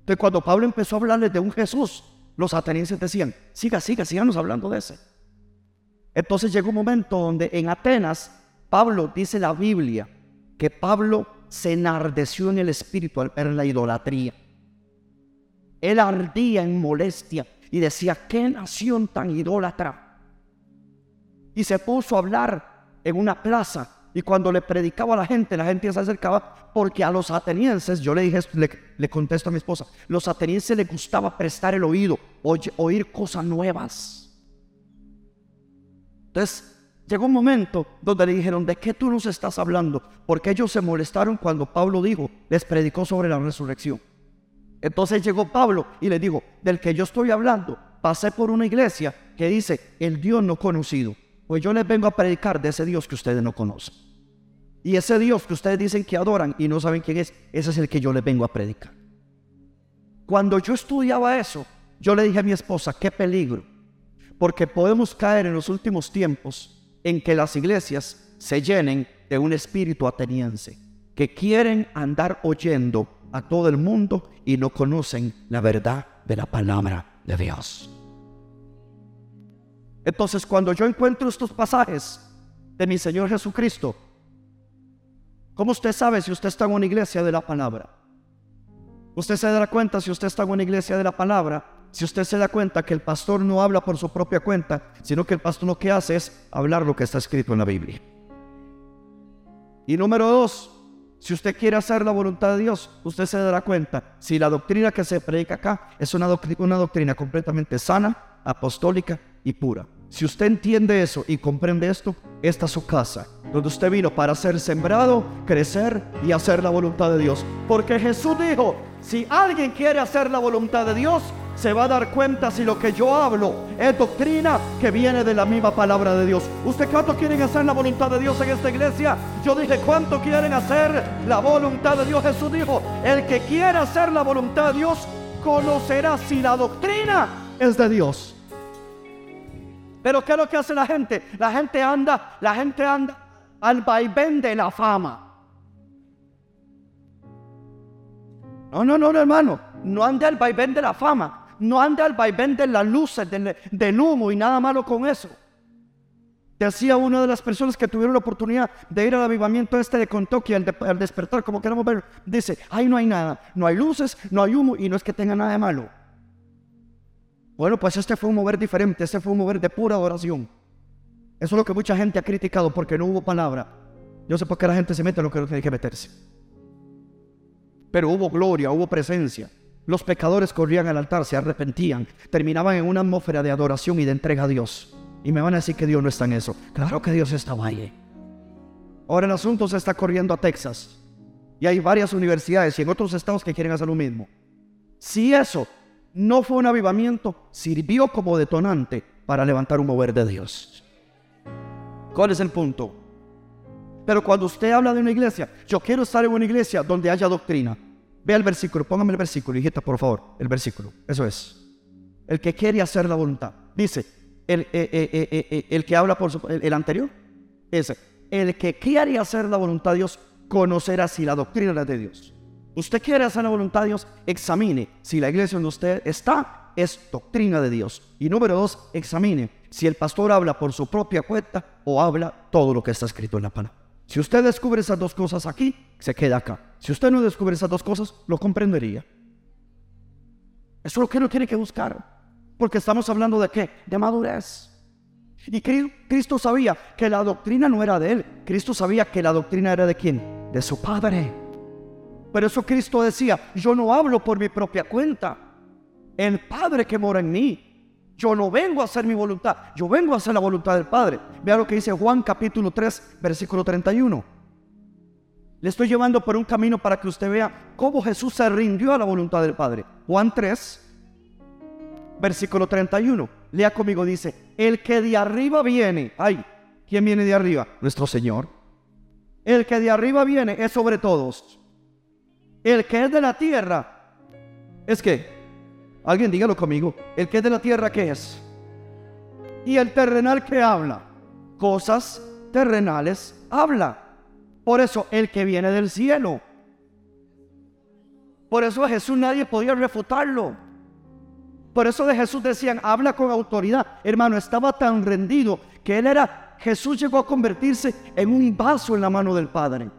Speaker 1: Entonces cuando Pablo empezó a hablarles de un Jesús, los atenienses decían, siga, siga, síganos hablando de ese. Entonces llegó un momento donde en Atenas Pablo dice la Biblia que Pablo se enardeció en el espíritu al ver la idolatría. Él ardía en molestia y decía, ¿qué nación tan idólatra? Y se puso a hablar en una plaza y cuando le predicaba a la gente, la gente se acercaba porque a los atenienses, yo le dije, le, le contesto a mi esposa, los atenienses les gustaba prestar el oído, oír cosas nuevas. Entonces, Llegó un momento donde le dijeron, ¿de qué tú nos estás hablando? Porque ellos se molestaron cuando Pablo dijo, les predicó sobre la resurrección. Entonces llegó Pablo y le dijo, del que yo estoy hablando, pasé por una iglesia que dice, el Dios no conocido. Pues yo les vengo a predicar de ese Dios que ustedes no conocen. Y ese Dios que ustedes dicen que adoran y no saben quién es, ese es el que yo les vengo a predicar. Cuando yo estudiaba eso, yo le dije a mi esposa, qué peligro, porque podemos caer en los últimos tiempos en que las iglesias se llenen de un espíritu ateniense, que quieren andar oyendo a todo el mundo y no conocen la verdad de la palabra de Dios. Entonces, cuando yo encuentro estos pasajes de mi Señor Jesucristo, ¿cómo usted sabe si usted está en una iglesia de la palabra? Usted se dará cuenta si usted está en una iglesia de la palabra si usted se da cuenta que el pastor no habla por su propia cuenta, sino que el pastor lo que hace es hablar lo que está escrito en la Biblia. Y número dos, si usted quiere hacer la voluntad de Dios, usted se dará cuenta si la doctrina que se predica acá es una, doctrina, una doctrina completamente sana, apostólica y pura. Si usted entiende eso y comprende esto, esta es su casa, donde usted vino para ser sembrado, crecer y hacer la voluntad de Dios. Porque Jesús dijo, si alguien quiere hacer la voluntad de Dios, se va a dar cuenta si lo que yo hablo es doctrina que viene de la misma palabra de Dios. ¿Usted cuánto quieren hacer la voluntad de Dios en esta iglesia? Yo dije, ¿cuánto quieren hacer la voluntad de Dios? Jesús dijo, el que quiera hacer la voluntad de Dios conocerá si la doctrina es de Dios. Pero ¿qué es lo que hace la gente? La gente anda, la gente anda al vaivén de la fama. No, no, no, hermano. No anda al vaivén de la fama no ande al vaivén de las luces, del, humo y nada malo con eso. Decía una de las personas que tuvieron la oportunidad de ir al avivamiento este de Kentucky al, al despertar, como queramos ver, dice, ahí no hay nada, no hay luces, no hay humo y no es que tenga nada de malo. Bueno, pues este fue un mover diferente, este fue un mover de pura adoración. Eso es lo que mucha gente ha criticado porque no hubo palabra. Yo sé por qué la gente se mete en lo que no tiene que meterse. Pero hubo gloria, hubo presencia. Los pecadores corrían al altar, se arrepentían, terminaban en una atmósfera de adoración y de entrega a Dios. Y me van a decir que Dios no está en eso. Claro que Dios estaba ahí. Ahora el asunto se está corriendo a Texas. Y hay varias universidades y en otros estados que quieren hacer lo mismo. Si eso no fue un avivamiento, sirvió como detonante para levantar un mover de Dios. ¿Cuál es el punto? Pero cuando usted habla de una iglesia, yo quiero estar en una iglesia donde haya doctrina. Vea el versículo, póngame el versículo, hijita, por favor, el versículo. Eso es. El que quiere hacer la voluntad. Dice, El, eh, eh, eh, el que habla por su, el, anterior. Ese. El que quiere hacer la voluntad de Dios conocerá si la doctrina es de Dios. Usted quiere hacer la voluntad de Dios, examine si la iglesia donde usted está es doctrina de Dios. Y número dos, examine si el pastor habla por su propia cuenta o habla todo lo que está escrito en la palabra. Si usted descubre esas dos cosas aquí, se queda acá. Si usted no descubre esas dos cosas, lo comprendería. Eso es lo que uno tiene que buscar. Porque estamos hablando de qué? De madurez. Y Cristo sabía que la doctrina no era de él. Cristo sabía que la doctrina era de quién? De su Padre. Por eso Cristo decía, yo no hablo por mi propia cuenta. El Padre que mora en mí. Yo no vengo a hacer mi voluntad, yo vengo a hacer la voluntad del Padre. Vea lo que dice Juan capítulo 3, versículo 31. Le estoy llevando por un camino para que usted vea cómo Jesús se rindió a la voluntad del Padre. Juan 3, versículo 31. Lea conmigo, dice, el que de arriba viene, ay, ¿quién viene de arriba? Nuestro Señor. El que de arriba viene es sobre todos. El que es de la tierra es que, alguien dígalo conmigo, el que es de la tierra, ¿qué es? Y el terrenal que habla, cosas terrenales habla. Por eso, el que viene del cielo. Por eso a Jesús nadie podía refutarlo. Por eso de Jesús decían, habla con autoridad. Hermano, estaba tan rendido que él era, Jesús llegó a convertirse en un vaso en la mano del Padre.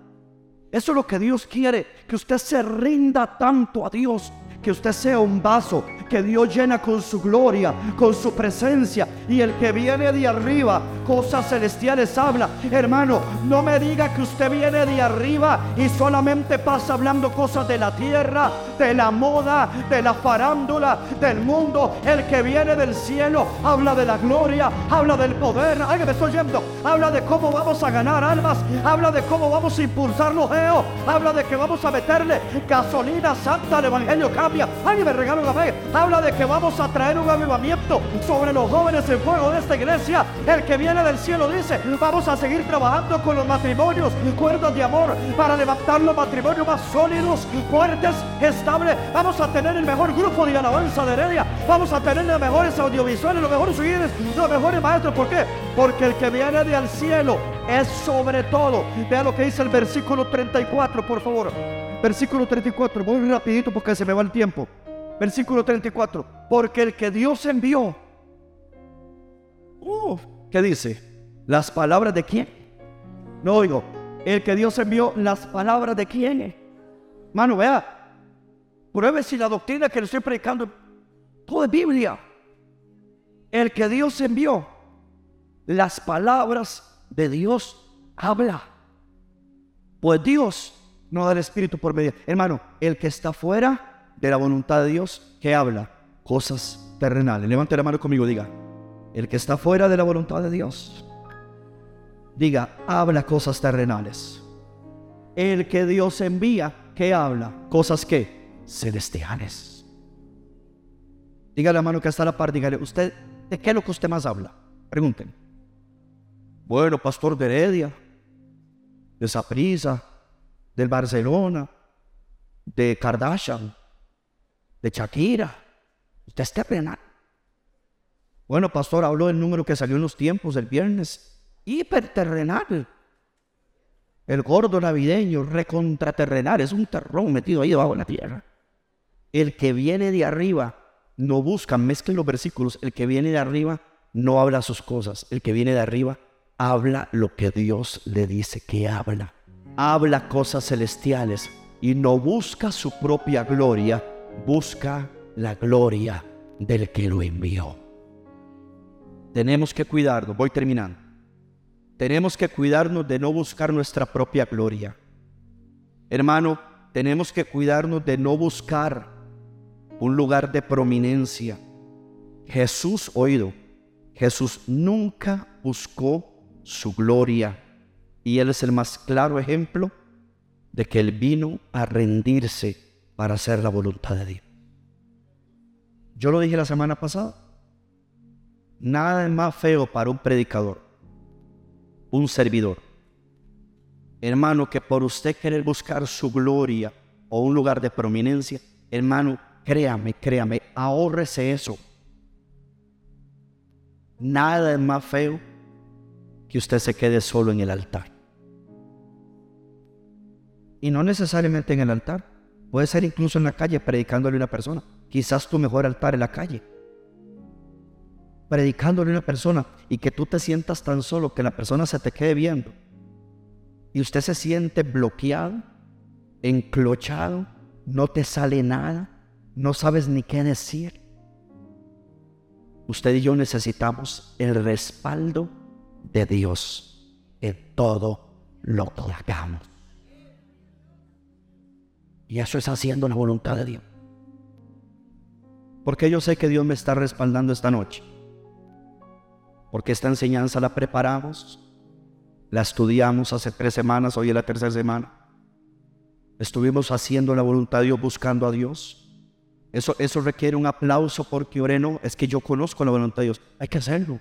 Speaker 1: Eso es lo que Dios quiere, que usted se rinda tanto a Dios, que usted sea un vaso que Dios llena con su gloria, con su presencia. Y el que viene de arriba, cosas celestiales habla. Hermano, no me diga que usted viene de arriba y solamente pasa hablando cosas de la tierra, de la moda, de la farándula, del mundo. El que viene del cielo habla de la gloria, habla del poder. Ay, me estoy yendo. Habla de cómo vamos a ganar almas, habla de cómo vamos a impulsar los geos, habla de que vamos a meterle gasolina santa al evangelio cambia. Ay, me regalo una vez habla de que vamos a traer un avivamiento sobre los jóvenes en fuego de esta iglesia. El que viene del cielo dice, vamos a seguir trabajando con los matrimonios, cuerdas de amor, para levantar los matrimonios más sólidos, fuertes, estables. Vamos a tener el mejor grupo de alabanza de Heredia. Vamos a tener los mejores audiovisuales, los mejores líderes, los mejores maestros. ¿Por qué? Porque el que viene del cielo es sobre todo. Vea lo que dice el versículo 34, por favor. Versículo 34, voy rapidito porque se me va el tiempo. Versículo 34. Porque el que Dios envió. ¿Qué dice? ¿Las palabras de quién? No oigo. El que Dios envió, las palabras de quién. Mano, vea. Pruebe si la doctrina que le estoy predicando, todo es Biblia. El que Dios envió, las palabras de Dios habla. Pues Dios no da el Espíritu por medio. Hermano, el que está fuera de la voluntad de Dios que habla cosas terrenales. Levante la mano conmigo, diga, el que está fuera de la voluntad de Dios, diga, habla cosas terrenales. El que Dios envía, que habla cosas que celestiales. Diga la mano que está a la par, dígale, usted, ¿de qué es lo que usted más habla? Pregunten. Bueno, pastor de Heredia, de del Barcelona, de Kardashian, de Shakira. Usted está terrenal. Bueno, pastor, habló del número que salió en los tiempos del viernes. Hiperterrenal. El gordo navideño, recontraterrenal, es un terrón metido ahí debajo de la tierra. El que viene de arriba no busca, mezclen los versículos, el que viene de arriba no habla sus cosas, el que viene de arriba habla lo que Dios le dice que habla. Habla cosas celestiales y no busca su propia gloria, busca la gloria del que lo envió. Tenemos que cuidarnos, voy terminando. Tenemos que cuidarnos de no buscar nuestra propia gloria. Hermano, tenemos que cuidarnos de no buscar un lugar de prominencia. Jesús, oído, Jesús nunca buscó su gloria y Él es el más claro ejemplo de que Él vino a rendirse para hacer la voluntad de Dios. Yo lo dije la semana pasada. Nada es más feo para un predicador, un servidor. Hermano, que por usted querer buscar su gloria o un lugar de prominencia, hermano, créame, créame, ahórrese eso. Nada es más feo que usted se quede solo en el altar. Y no necesariamente en el altar. Puede ser incluso en la calle predicándole a una persona. Quizás tu mejor altar en la calle. Predicándole a una persona y que tú te sientas tan solo que la persona se te quede viendo. Y usted se siente bloqueado, enclochado, no te sale nada, no sabes ni qué decir. Usted y yo necesitamos el respaldo de Dios en todo lo que hagamos. Y eso es haciendo la voluntad de Dios. Porque yo sé que Dios me está respaldando esta noche. Porque esta enseñanza la preparamos, la estudiamos hace tres semanas, hoy es la tercera semana. Estuvimos haciendo la voluntad de Dios, buscando a Dios. Eso, eso requiere un aplauso porque oré, no, es que yo conozco la voluntad de Dios. Hay que hacerlo.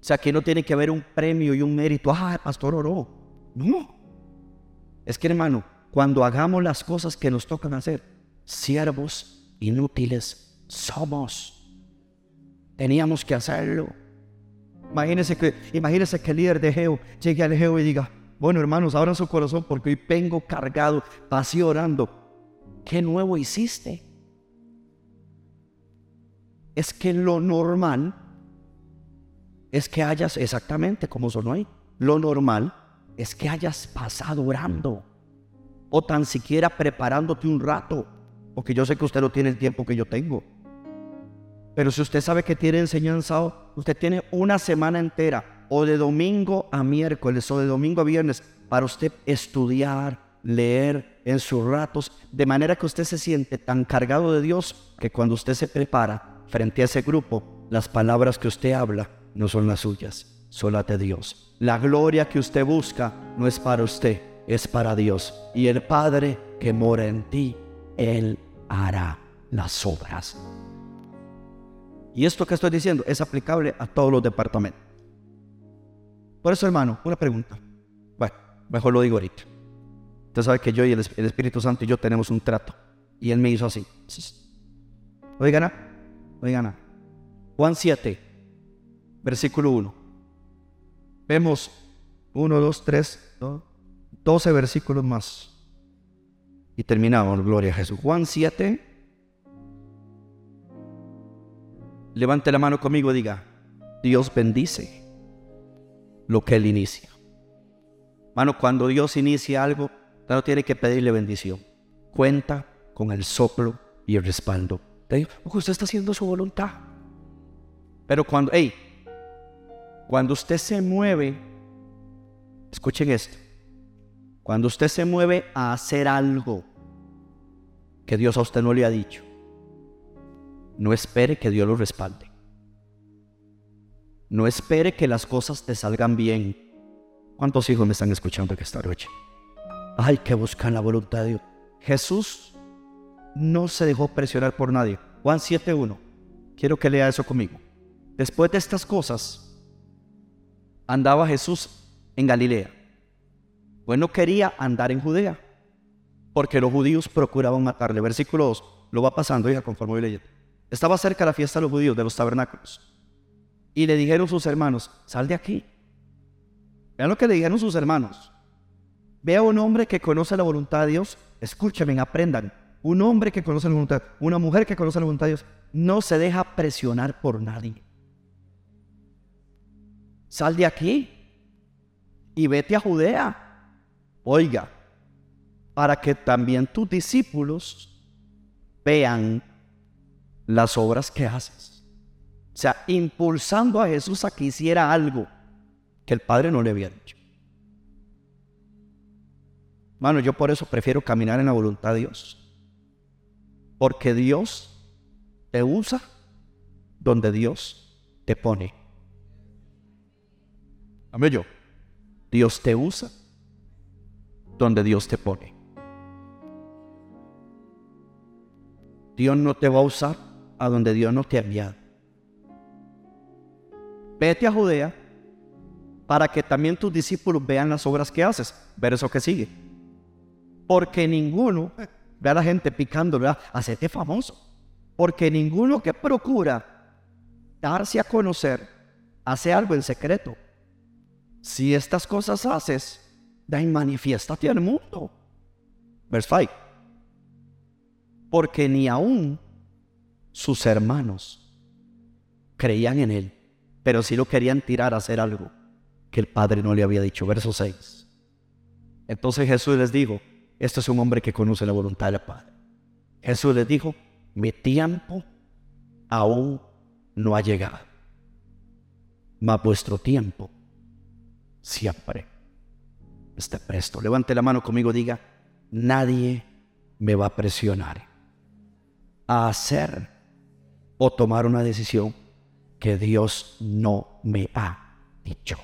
Speaker 1: O sea, aquí no tiene que haber un premio y un mérito. Ah, el pastor oró. No. Es que hermano, cuando hagamos las cosas que nos tocan hacer, siervos inútiles somos. Teníamos que hacerlo. Imagínense que, imagínense que el líder de Geo llegue al Geo y diga, bueno hermanos, abran su corazón porque hoy vengo cargado, vacío orando. ¿Qué nuevo hiciste? Es que lo normal es que hayas, exactamente como sonó ahí, lo normal es que hayas pasado orando o tan siquiera preparándote un rato, porque yo sé que usted no tiene el tiempo que yo tengo. Pero si usted sabe que tiene enseñanza, usted tiene una semana entera, o de domingo a miércoles, o de domingo a viernes, para usted estudiar, leer en sus ratos, de manera que usted se siente tan cargado de Dios que cuando usted se prepara frente a ese grupo, las palabras que usted habla no son las suyas, son las de Dios. La gloria que usted busca no es para usted, es para Dios. Y el Padre que mora en ti, Él hará las obras. Y esto que estoy diciendo es aplicable a todos los departamentos. Por eso, hermano, una pregunta. Bueno, mejor lo digo ahorita. Usted sabe que yo y el, Espíritu Santo y yo tenemos un trato. Y Él me hizo así. Oigan, oigan. Juan 7, versículo 1. Vemos 1, 2, 3, 12 versículos más. Y terminamos, gloria a Jesús. Juan 7. Levante la mano conmigo y diga, Dios bendice lo que Él inicia. Mano, cuando Dios inicia algo, no tiene que pedirle bendición. Cuenta con el soplo y el respaldo. Usted está haciendo su voluntad. Pero cuando, hey, cuando usted se mueve, escuchen esto. Cuando usted se mueve a hacer algo que Dios a usted no le ha dicho, no espere que Dios lo respalde. No espere que las cosas te salgan bien. ¿Cuántos hijos me están escuchando que esta noche? Hay que buscar la voluntad de Dios. Jesús no se dejó presionar por nadie. Juan 7.1. Quiero que lea eso conmigo. Después de estas cosas, andaba Jesús en Galilea pues no quería andar en Judea, porque los judíos procuraban matarle. Versículo 2, lo va pasando, ya conforme voy leyendo. Estaba cerca la fiesta de los judíos, de los tabernáculos. Y le dijeron sus hermanos, sal de aquí. Vean lo que le dijeron sus hermanos. Vea un hombre que conoce la voluntad de Dios. Escúchenme, aprendan. Un hombre que conoce la voluntad, una mujer que conoce la voluntad de Dios, no se deja presionar por nadie. Sal de aquí y vete a Judea Oiga, para que también tus discípulos vean las obras que haces. O sea, impulsando a Jesús a que hiciera algo que el Padre no le había dicho. Mano, yo por eso prefiero caminar en la voluntad de Dios. Porque Dios te usa donde Dios te pone. Amén yo. Dios te usa donde Dios te pone. Dios no te va a usar a donde Dios no te ha enviado. Vete a Judea para que también tus discípulos vean las obras que haces. Ver eso que sigue. Porque ninguno, ve a la gente picando, ¿verdad? Hacete famoso. Porque ninguno que procura darse a conocer, hace algo en secreto. Si estas cosas haces, da en manifiéstate al mundo. Verse 5. Porque ni aún sus hermanos creían en él, pero sí lo querían tirar a hacer algo que el Padre no le había dicho. Verso 6. Entonces Jesús les dijo, este es un hombre que conoce la voluntad del Padre. Jesús les dijo, mi tiempo aún no ha llegado, mas vuestro tiempo siempre está presto. Levante la mano conmigo, diga, nadie me va a presionar a hacer o tomar una decisión que Dios no me ha dicho.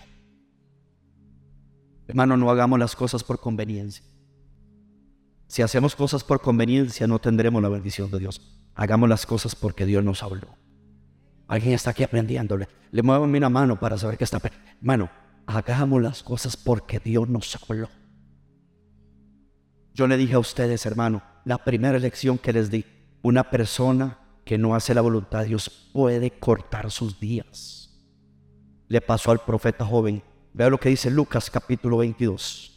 Speaker 1: Hermano, no hagamos las cosas por conveniencia. Si hacemos cosas por conveniencia, no tendremos la bendición de Dios. Hagamos las cosas porque Dios nos habló. Alguien está aquí aprendiéndole. Le muevo una mano para saber que está. Hermano, hagamos las cosas porque Dios nos habló. Yo le dije a ustedes, hermano, la primera lección que les di, una persona que no hace la voluntad de Dios puede cortar sus días. Le pasó al profeta joven. Vea lo que dice Lucas capítulo 22.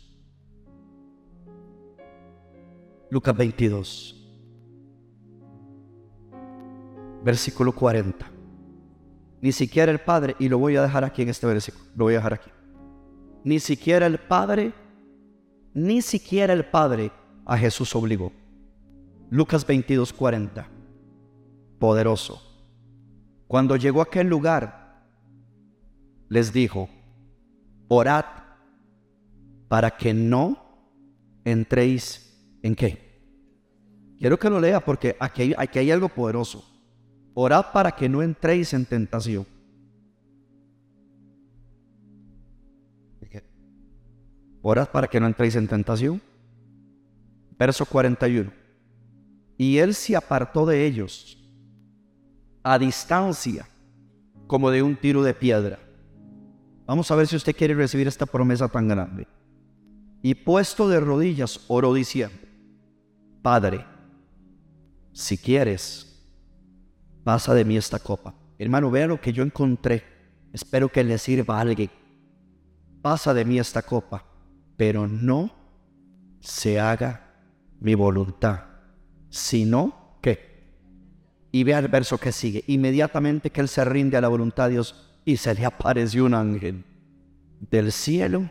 Speaker 1: Lucas 22. Versículo 40. Ni siquiera el Padre, y lo voy a dejar aquí en este versículo, lo voy a dejar aquí. Ni siquiera el Padre, ni siquiera el Padre a Jesús obligó. Lucas 22, 40 poderoso. Cuando llegó a aquel lugar, les dijo, orad para que no entréis en qué. Quiero que lo lea porque aquí, aquí hay algo poderoso. Orad para que no entréis en tentación. Orad para que no entréis en tentación. Verso 41. Y él se apartó de ellos a distancia, como de un tiro de piedra. Vamos a ver si usted quiere recibir esta promesa tan grande. Y puesto de rodillas, oró diciendo, Padre, si quieres, pasa de mí esta copa. Hermano, vea lo que yo encontré. Espero que le sirva a alguien. Pasa de mí esta copa, pero no se haga mi voluntad, sino que y vea el verso que sigue. Inmediatamente que él se rinde a la voluntad de Dios y se le apareció un ángel del cielo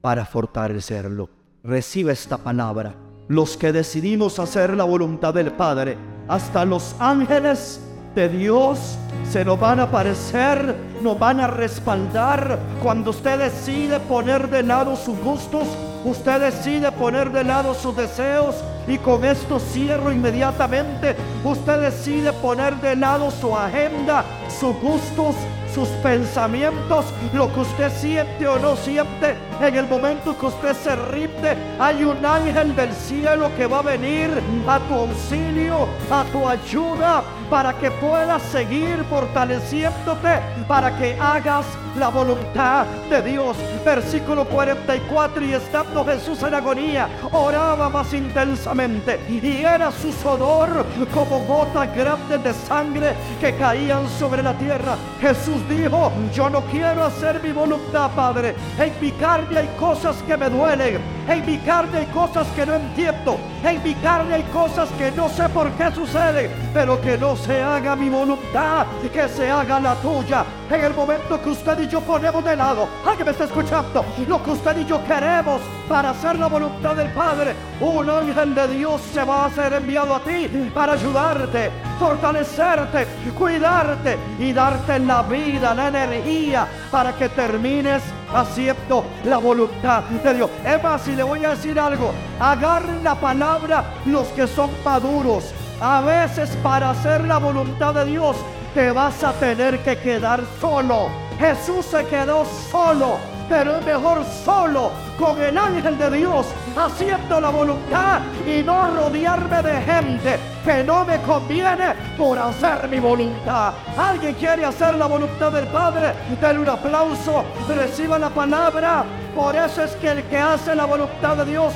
Speaker 1: para fortalecerlo. Recibe esta palabra. Los que decidimos hacer la voluntad del Padre, hasta los ángeles de Dios se nos van a aparecer, nos van a respaldar. Cuando usted decide poner de lado sus gustos, usted decide poner de lado sus deseos. Y con esto cierro inmediatamente. Usted decide poner de lado su agenda, sus gustos, sus pensamientos, lo que usted siente o no siente, en el momento que usted se rinde, hay un ángel del cielo que va a venir a tu auxilio, a tu ayuda, para que puedas seguir fortaleciéndote, para que hagas la voluntad de Dios. Versículo 44, y estando Jesús en agonía, oraba más intensamente, y era su sudor como gotas grandes de sangre que caían sobre la tierra. Jesús dijo, yo no quiero hacer mi voluntad, Padre. En mi carne hay cosas que me duelen. En mi carne hay cosas que no entiendo. En mi carne hay cosas que no sé por qué suceden. Pero que no se haga mi voluntad, que se haga la tuya. En el momento que usted y yo ponemos de lado, alguien me está escuchando, lo que usted y yo queremos para hacer la voluntad del Padre, un ángel de Dios se va a ser enviado a ti para ayudarte, fortalecerte, cuidarte y darte la vida, la energía para que termines haciendo la voluntad de Dios. Es más, si le voy a decir algo, agarren la palabra los que son maduros. A veces para hacer la voluntad de Dios te vas a tener que quedar solo. Jesús se quedó solo, pero es mejor solo con el ángel de Dios haciendo la voluntad y no rodearme de gente que no me conviene por hacer mi voluntad. ¿Alguien quiere hacer la voluntad del Padre? Denle un aplauso, reciba la palabra. Por eso es que el que hace la voluntad de Dios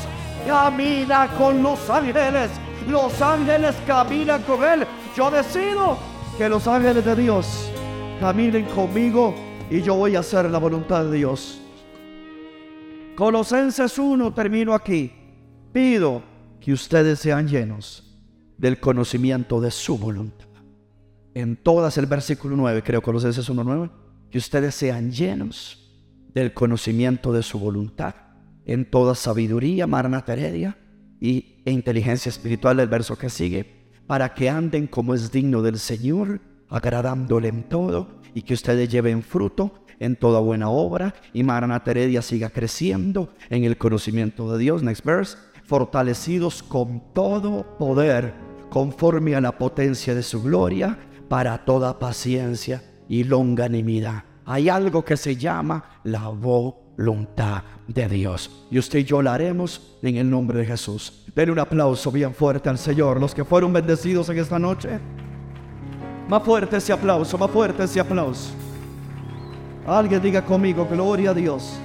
Speaker 1: camina con los ángeles. Los ángeles caminan con él. Yo decido que los ángeles de Dios caminen conmigo y yo voy a hacer la voluntad de Dios. Colosenses 1, termino aquí. Pido que ustedes sean llenos del conocimiento de su voluntad. En todas el versículo 9, creo Colosenses 1, 9, que ustedes sean llenos del conocimiento de su voluntad. En toda sabiduría, Marna Heredia, y e inteligencia espiritual del verso que sigue, para que anden como es digno del Señor, agradándole en todo, y que ustedes lleven fruto en toda buena obra y Maranata Heredia siga creciendo en el conocimiento de Dios. Next verse. Fortalecidos con todo poder, conforme a la potencia de su gloria, para toda paciencia y longanimidad. Hay algo que se llama la voluntad de Dios. Y usted y yo la haremos en el nombre de Jesús. Den un aplauso bien fuerte al Señor, los que fueron bendecidos en esta noche. Más fuerte ese aplauso, más fuerte ese aplauso. Alguien diga conmigo, gloria a Dios.